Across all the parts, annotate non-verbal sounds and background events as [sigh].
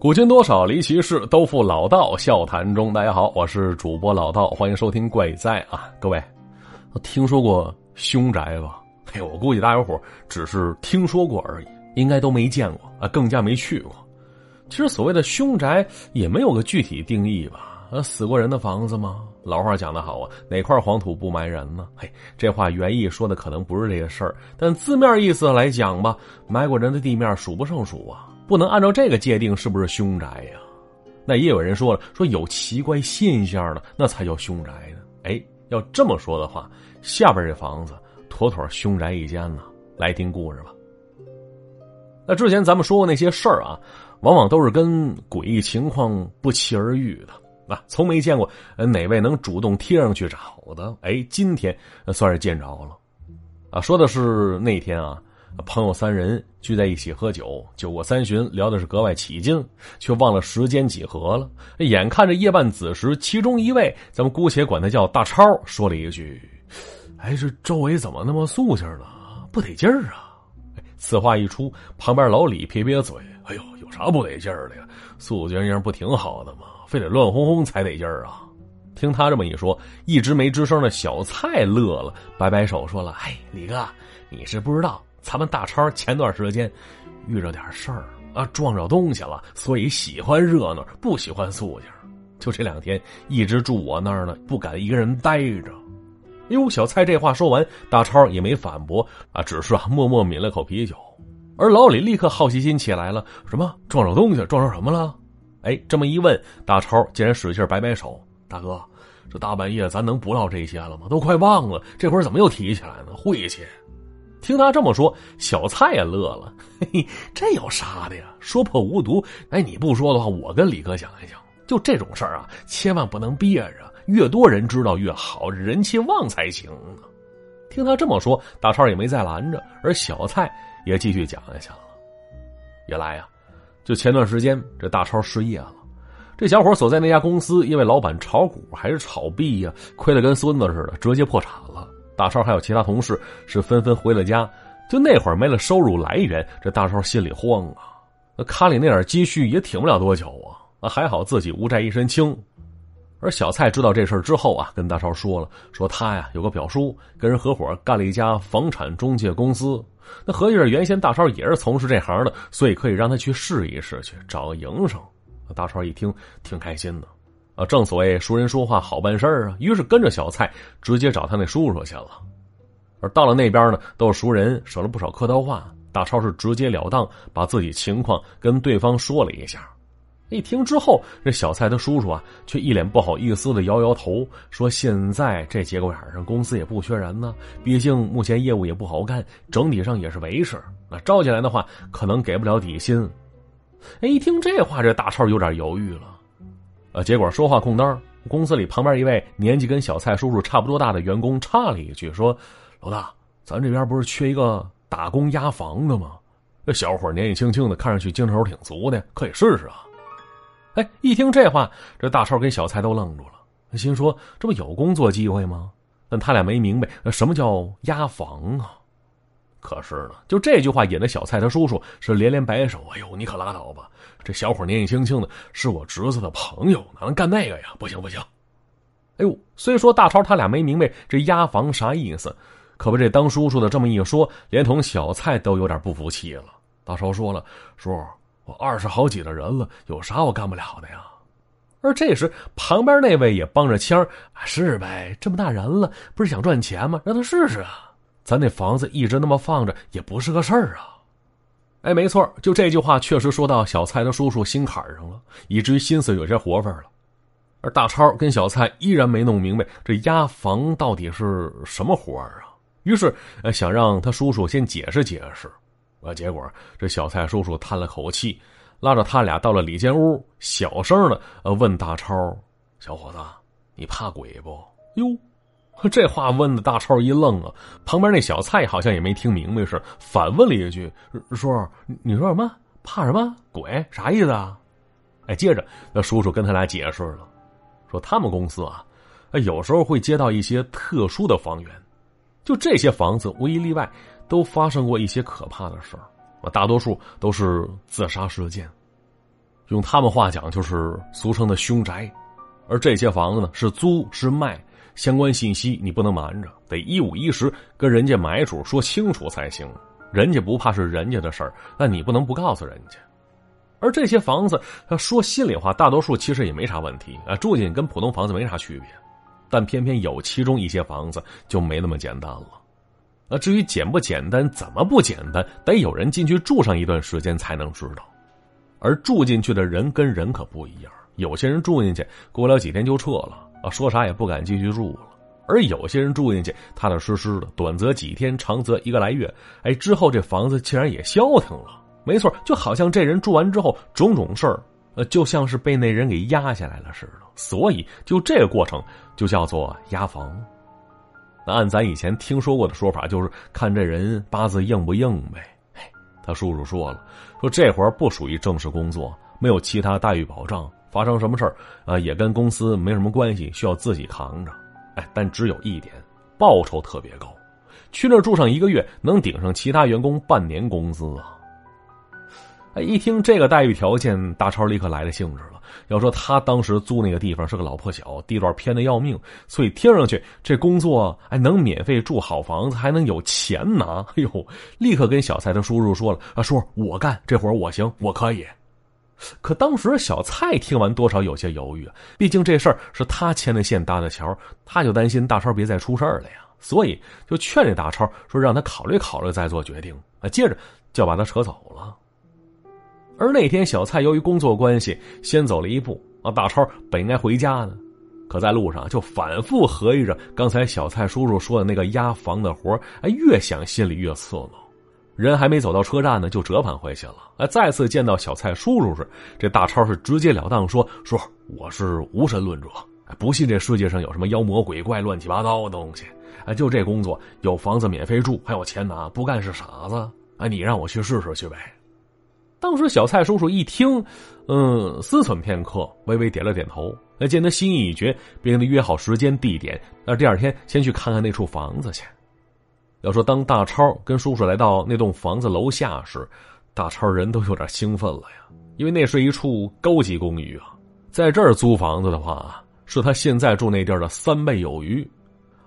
古今多少离奇事，都付老道笑谈中。大家好，我是主播老道，欢迎收听怪哉啊！各位，听说过凶宅吧？[laughs] 嘿，我估计大家伙只是听说过而已，应该都没见过啊，更加没去过。其实所谓的凶宅也没有个具体定义吧？呃，死过人的房子吗？老话讲得好啊，哪块黄土不埋人呢？嘿，这话原意说的可能不是这个事儿，但字面意思来讲吧，埋过人的地面数不胜数啊。不能按照这个界定是不是凶宅呀？那也有人说了，说有奇怪现象的那才叫凶宅呢。哎，要这么说的话，下边这房子妥妥凶宅一间呢。来听故事吧。那之前咱们说过那些事儿啊，往往都是跟诡异情况不期而遇的啊，从没见过哪位能主动贴上去找的。哎，今天算是见着了啊。说的是那天啊。朋友三人聚在一起喝酒，酒过三巡，聊的是格外起劲，却忘了时间几何了。眼看着夜半子时，其中一位，咱们姑且管他叫大超，说了一句：“哎，这周围怎么那么肃静呢？不得劲儿啊！”此话一出，旁边老李撇撇嘴：“哎呦，有啥不得劲儿的呀？肃静静不挺好的吗？非得乱哄哄才得劲儿啊！”听他这么一说，一直没吱声的小蔡乐了，摆摆手说了：“哎，李哥，你是不知道。”咱们大超前段时间遇着点事儿啊，撞着东西了，所以喜欢热闹，不喜欢肃静。就这两天一直住我那儿呢，不敢一个人待着。哟，小蔡这话说完，大超也没反驳啊，只是啊默默抿了口啤酒。而老李立刻好奇心起来了：什么撞着东西？撞着什么了？哎，这么一问，大超竟然使劲摆摆手：“大哥，这大半夜咱能不唠这些了吗？都快忘了，这会儿怎么又提起来呢？晦气！”听他这么说，小蔡也乐了。嘿 [laughs] 嘿，这有啥的呀？说破无毒。哎，你不说的话，我跟李哥讲一讲。就这种事儿啊，千万不能憋着，越多人知道越好，人气旺才行呢。听他这么说，大超也没再拦着，而小蔡也继续讲下去了。原来呀，就前段时间，这大超失业了。这小伙所在那家公司，因为老板炒股还是炒币呀，亏得跟孙子似的，直接破产了。大超还有其他同事是纷纷回了家，就那会儿没了收入来源，这大超心里慌啊。那卡里那点积蓄也挺不了多久啊。还好自己无债一身轻。而小蔡知道这事之后啊，跟大超说了，说他呀有个表叔跟人合伙干了一家房产中介公司。那合计着原先大超也是从事这行的，所以可以让他去试一试去，找个营生。大超一听挺开心的。啊，正所谓熟人说话好办事啊，于是跟着小蔡直接找他那叔叔去了。而到了那边呢，都是熟人，省了不少客套话。大超是直截了当把自己情况跟对方说了一下。一听之后，这小蔡的叔叔啊，却一脸不好意思的摇摇头，说：“现在这节骨眼上，公司也不缺人呢，毕竟目前业务也不好干，整体上也是维持。那招进来的话，可能给不了底薪。”哎，一听这话，这大超有点犹豫了。结果说话空当，公司里旁边一位年纪跟小蔡叔叔差不多大的员工插了一句说：“老大，咱这边不是缺一个打工押房的吗？这小伙年纪轻轻的，看上去精神头挺足的，可以试试啊。”哎，一听这话，这大超跟小蔡都愣住了，心说：“这不有工作机会吗？”但他俩没明白什么叫押房啊。可是呢，就这句话引得小蔡他叔叔是连连摆手：“哎呦，你可拉倒吧！这小伙年纪轻轻的，是我侄子的朋友，哪能干那个呀？不行不行！”哎呦，虽说大超他俩没明白这押房啥意思，可被这当叔叔的这么一说，连同小蔡都有点不服气了。大超说了：“叔，我二十好几的人了，有啥我干不了的呀？”而这时旁边那位也帮着腔：“是呗，这么大人了，不是想赚钱吗？让他试试啊！”咱那房子一直那么放着也不是个事儿啊！哎，没错，就这句话确实说到小蔡的叔叔心坎上了，以至于心思有些活泛了。而大超跟小蔡依然没弄明白这押房到底是什么活儿啊，于是呃想让他叔叔先解释解释。啊，结果这小蔡叔叔叹了口气，拉着他俩到了里间屋，小声的呃问大超：“小伙子，你怕鬼不？”哟。[laughs] 这话问的大超一愣啊，旁边那小蔡好像也没听明白似的，反问了一句：“叔，你说什么？怕什么鬼？啥意思啊？”哎，接着那叔叔跟他俩解释了，说他们公司啊，有时候会接到一些特殊的房源，就这些房子无一例外都发生过一些可怕的事儿，大多数都是自杀事件。用他们话讲就是俗称的凶宅。而这些房子呢，是租是卖，相关信息你不能瞒着，得一五一十跟人家买主说清楚才行。人家不怕是人家的事儿，那你不能不告诉人家。而这些房子，说心里话，大多数其实也没啥问题啊，住进跟普通房子没啥区别。但偏偏有其中一些房子就没那么简单了。那至于简不简单，怎么不简单，得有人进去住上一段时间才能知道。而住进去的人跟人可不一样，有些人住进去过不了几天就撤了啊，说啥也不敢继续住了。而有些人住进去踏踏实实的，短则几天，长则一个来月，哎，之后这房子竟然也消停了。没错，就好像这人住完之后，种种事儿，呃，就像是被那人给压下来了似的。所以，就这个过程就叫做压房。那按咱以前听说过的说法，就是看这人八字硬不硬呗。他叔叔说了，说这活不属于正式工作，没有其他待遇保障，发生什么事儿啊，也跟公司没什么关系，需要自己扛着。哎，但只有一点，报酬特别高，去那住上一个月，能顶上其他员工半年工资啊。一听这个待遇条件，大超立刻来了兴致了。要说他当时租那个地方是个老破小，地段偏的要命，所以听上去这工作哎能免费住好房子，还能有钱拿。哎呦，立刻跟小蔡他叔叔说了：“啊，叔，我干这活我行，我可以。”可当时小蔡听完多少有些犹豫啊，毕竟这事儿是他牵的线搭的桥，他就担心大超别再出事儿了呀，所以就劝这大超说让他考虑考虑再做决定啊。接着就把他扯走了。而那天，小蔡由于工作关系先走了一步啊。大超本应该回家呢，可在路上就反复合计着刚才小蔡叔叔说的那个压房的活哎，越想心里越刺挠。人还没走到车站呢，就折返回去了。哎，再次见到小蔡叔叔时，这大超是直截了当说：“叔我是无神论者，不信这世界上有什么妖魔鬼怪、乱七八糟的东西。哎，就这工作，有房子免费住，还有钱拿，不干是傻子。哎，你让我去试试去呗。”当时小蔡叔叔一听，嗯，思忖片刻，微微点了点头。那见他心意已决，便跟他约好时间地点，那第二天先去看看那处房子去。要说当大超跟叔叔来到那栋房子楼下时，大超人都有点兴奋了呀，因为那是一处高级公寓啊，在这儿租房子的话，是他现在住那地儿的三倍有余。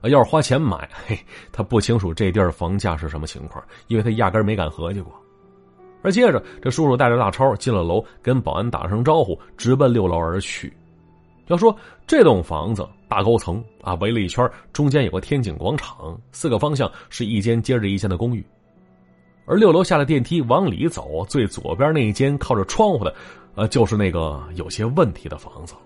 啊，要是花钱买，嘿，他不清楚这地儿房价是什么情况，因为他压根没敢合计过。而接着，这叔叔带着大超进了楼，跟保安打声招呼，直奔六楼而去。要说这栋房子大高层啊，围了一圈，中间有个天井广场，四个方向是一间接着一间的公寓。而六楼下了电梯往里走，最左边那一间靠着窗户的，呃，就是那个有些问题的房子了。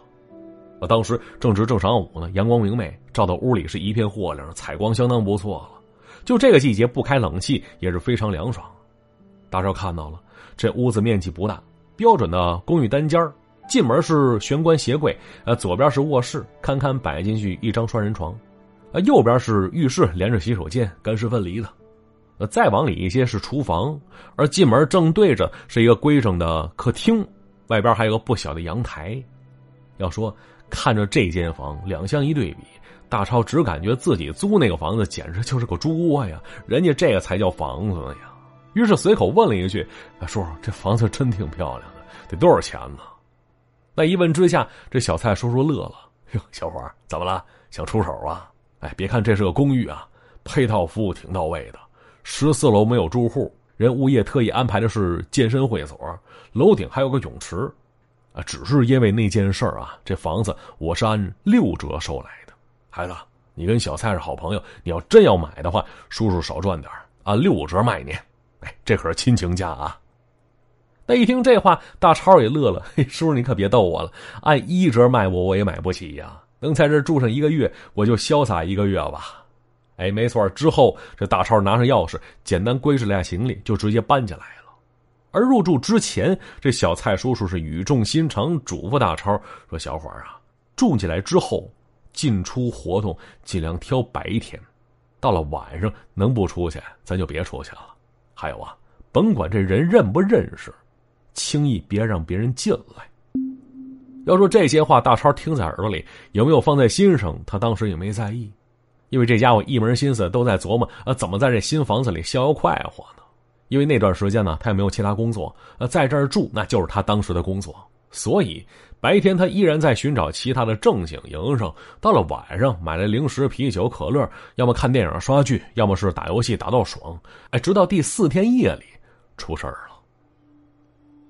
啊，当时正值正晌午呢，阳光明媚，照到屋里是一片豁亮，采光相当不错了。就这个季节不开冷气也是非常凉爽。大超看到了，这屋子面积不大，标准的公寓单间进门是玄关鞋柜，呃，左边是卧室，堪堪摆进去一张双人床，呃，右边是浴室，连着洗手间，干湿分离的。呃，再往里一些是厨房，而进门正对着是一个规整的客厅，外边还有个不小的阳台。要说看着这间房，两相一对比，大超只感觉自己租那个房子简直就是个猪窝呀，人家这个才叫房子呀。于是随口问了一句：“叔叔，这房子真挺漂亮的，得多少钱呢？”那一问之下，这小蔡叔叔乐了：“哟，小伙怎么了？想出手啊？哎，别看这是个公寓啊，配套服务挺到位的。十四楼没有住户，人物业特意安排的是健身会所，楼顶还有个泳池。啊，只是因为那件事儿啊，这房子我是按六折收来的。孩子，你跟小蔡是好朋友，你要真要买的话，叔叔少赚点按六折卖你。”哎这可是亲情价啊！那一听这话，大超也乐了。嘿，叔叔你可别逗我了，按一折卖我，我也买不起呀。能在这住上一个月，我就潇洒一个月吧。哎，没错。之后这大超拿上钥匙，简单归置了下行李，就直接搬进来了。而入住之前，这小蔡叔叔是语重心长嘱咐大超说：“小伙啊，住进来之后，进出活动尽量挑白天，到了晚上能不出去，咱就别出去了。”还有啊，甭管这人认不认识，轻易别让别人进来。要说这些话，大超听在耳朵里，有没有放在心上？他当时也没在意，因为这家伙一门心思都在琢磨啊，怎么在这新房子里逍遥快活呢？因为那段时间呢，他也没有其他工作，呃，在这儿住那就是他当时的工作。所以白天他依然在寻找其他的正经营生。到了晚上，买了零食、啤酒、可乐，要么看电影、刷剧，要么是打游戏打到爽。哎，直到第四天夜里，出事儿了。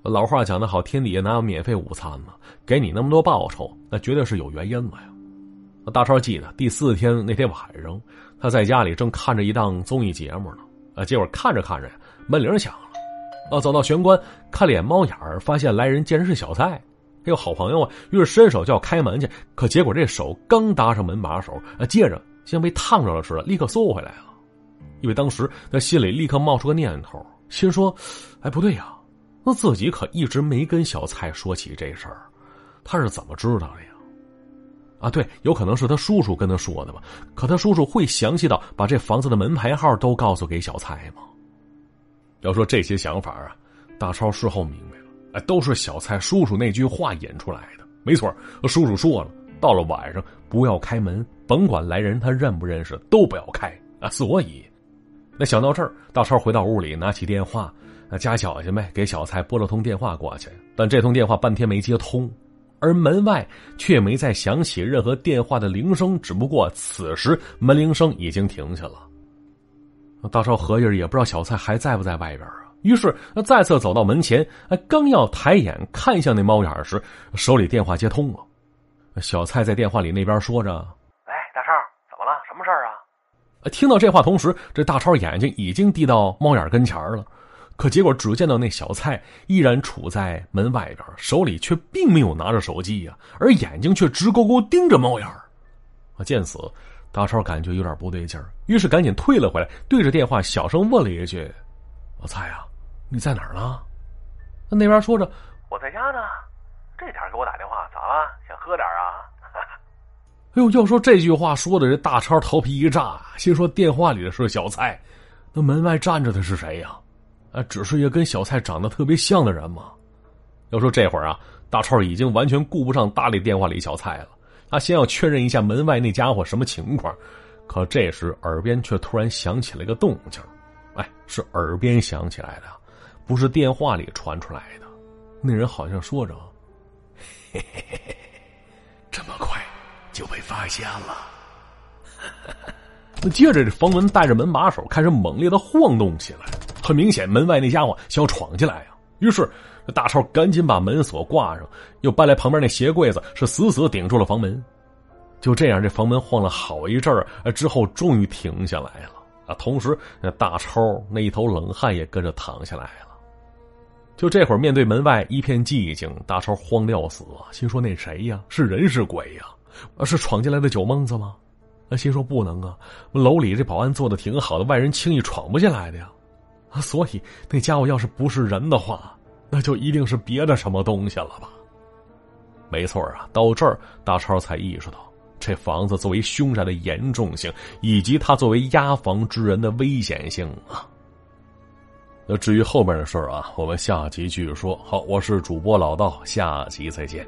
老话讲得好，天底下哪有免费午餐呢？给你那么多报酬，那绝对是有原因的呀。大超记得第四天那天晚上，他在家里正看着一档综艺节目呢。啊，结果看着看着，门铃响了。啊，走到玄关，看了眼猫眼儿，发现来人竟然是小蔡。哎呦，好朋友啊！于是伸手就要开门去，可结果这手刚搭上门把手，啊，接着像被烫着了似的，立刻缩回来了。因为当时他心里立刻冒出个念头，心说：“哎，不对呀，那自己可一直没跟小蔡说起这事儿，他是怎么知道的呀？”啊，对，有可能是他叔叔跟他说的吧？可他叔叔会详细到把这房子的门牌号都告诉给小蔡吗？要说这些想法啊，大超事后明白了，哎，都是小蔡叔叔那句话引出来的。没错，叔叔说了，到了晚上不要开门，甭管来人他认不认识，都不要开啊。所以，那想到这儿，大超回到屋里，拿起电话，那加小心呗，给小蔡拨了通电话过去。但这通电话半天没接通。而门外却没再响起任何电话的铃声，只不过此时门铃声已经停下了。大超合计，也不知道小蔡还在不在外边啊。于是，他再次走到门前，刚要抬眼看向那猫眼时，手里电话接通了。小蔡在电话里那边说着：“喂，大超，怎么了？什么事儿啊？”听到这话，同时这大超眼睛已经递到猫眼跟前了。可结果，只见到那小蔡依然处在门外边，手里却并没有拿着手机呀，而眼睛却直勾勾盯着猫眼儿。啊！见此，大超感觉有点不对劲儿，于是赶紧退了回来，对着电话小声问了一句：“老蔡呀，你在哪儿呢？”那边说着：“我在家呢。”这点给我打电话，咋了？想喝点啊？哎呦！要说这句话说的，这大超头皮一炸，心说电话里的是小蔡，那门外站着的是谁呀？啊，只是一个跟小蔡长得特别像的人吗？要说这会儿啊，大超已经完全顾不上搭理电话里小蔡了。他先要确认一下门外那家伙什么情况。可这时耳边却突然响起了一个动静，哎，是耳边响起来的，不是电话里传出来的。那人好像说着：“ [laughs] 嘿嘿嘿嘿，这么快就被发现了。[laughs] ”那接着这房门带着门把手开始猛烈的晃动起来。很明显，门外那家伙想要闯进来呀。于是，大超赶紧把门锁挂上，又搬来旁边那鞋柜子，是死死顶住了房门。就这样，这房门晃了好一阵儿，之后终于停下来了。啊，同时，那大超那一头冷汗也跟着淌下来了。就这会儿，面对门外一片寂静，大超慌的要死，心说：“那谁呀？是人是鬼呀？是闯进来的酒蒙子吗？”啊，心说：“不能啊，楼里这保安做的挺好的，外人轻易闯不进来的呀。”所以，那家伙要是不是人的话，那就一定是别的什么东西了吧？没错啊，到这儿，大超才意识到这房子作为凶宅的严重性，以及他作为押房之人的危险性啊。那至于后面的事儿啊，我们下集继续说。好，我是主播老道，下集再见。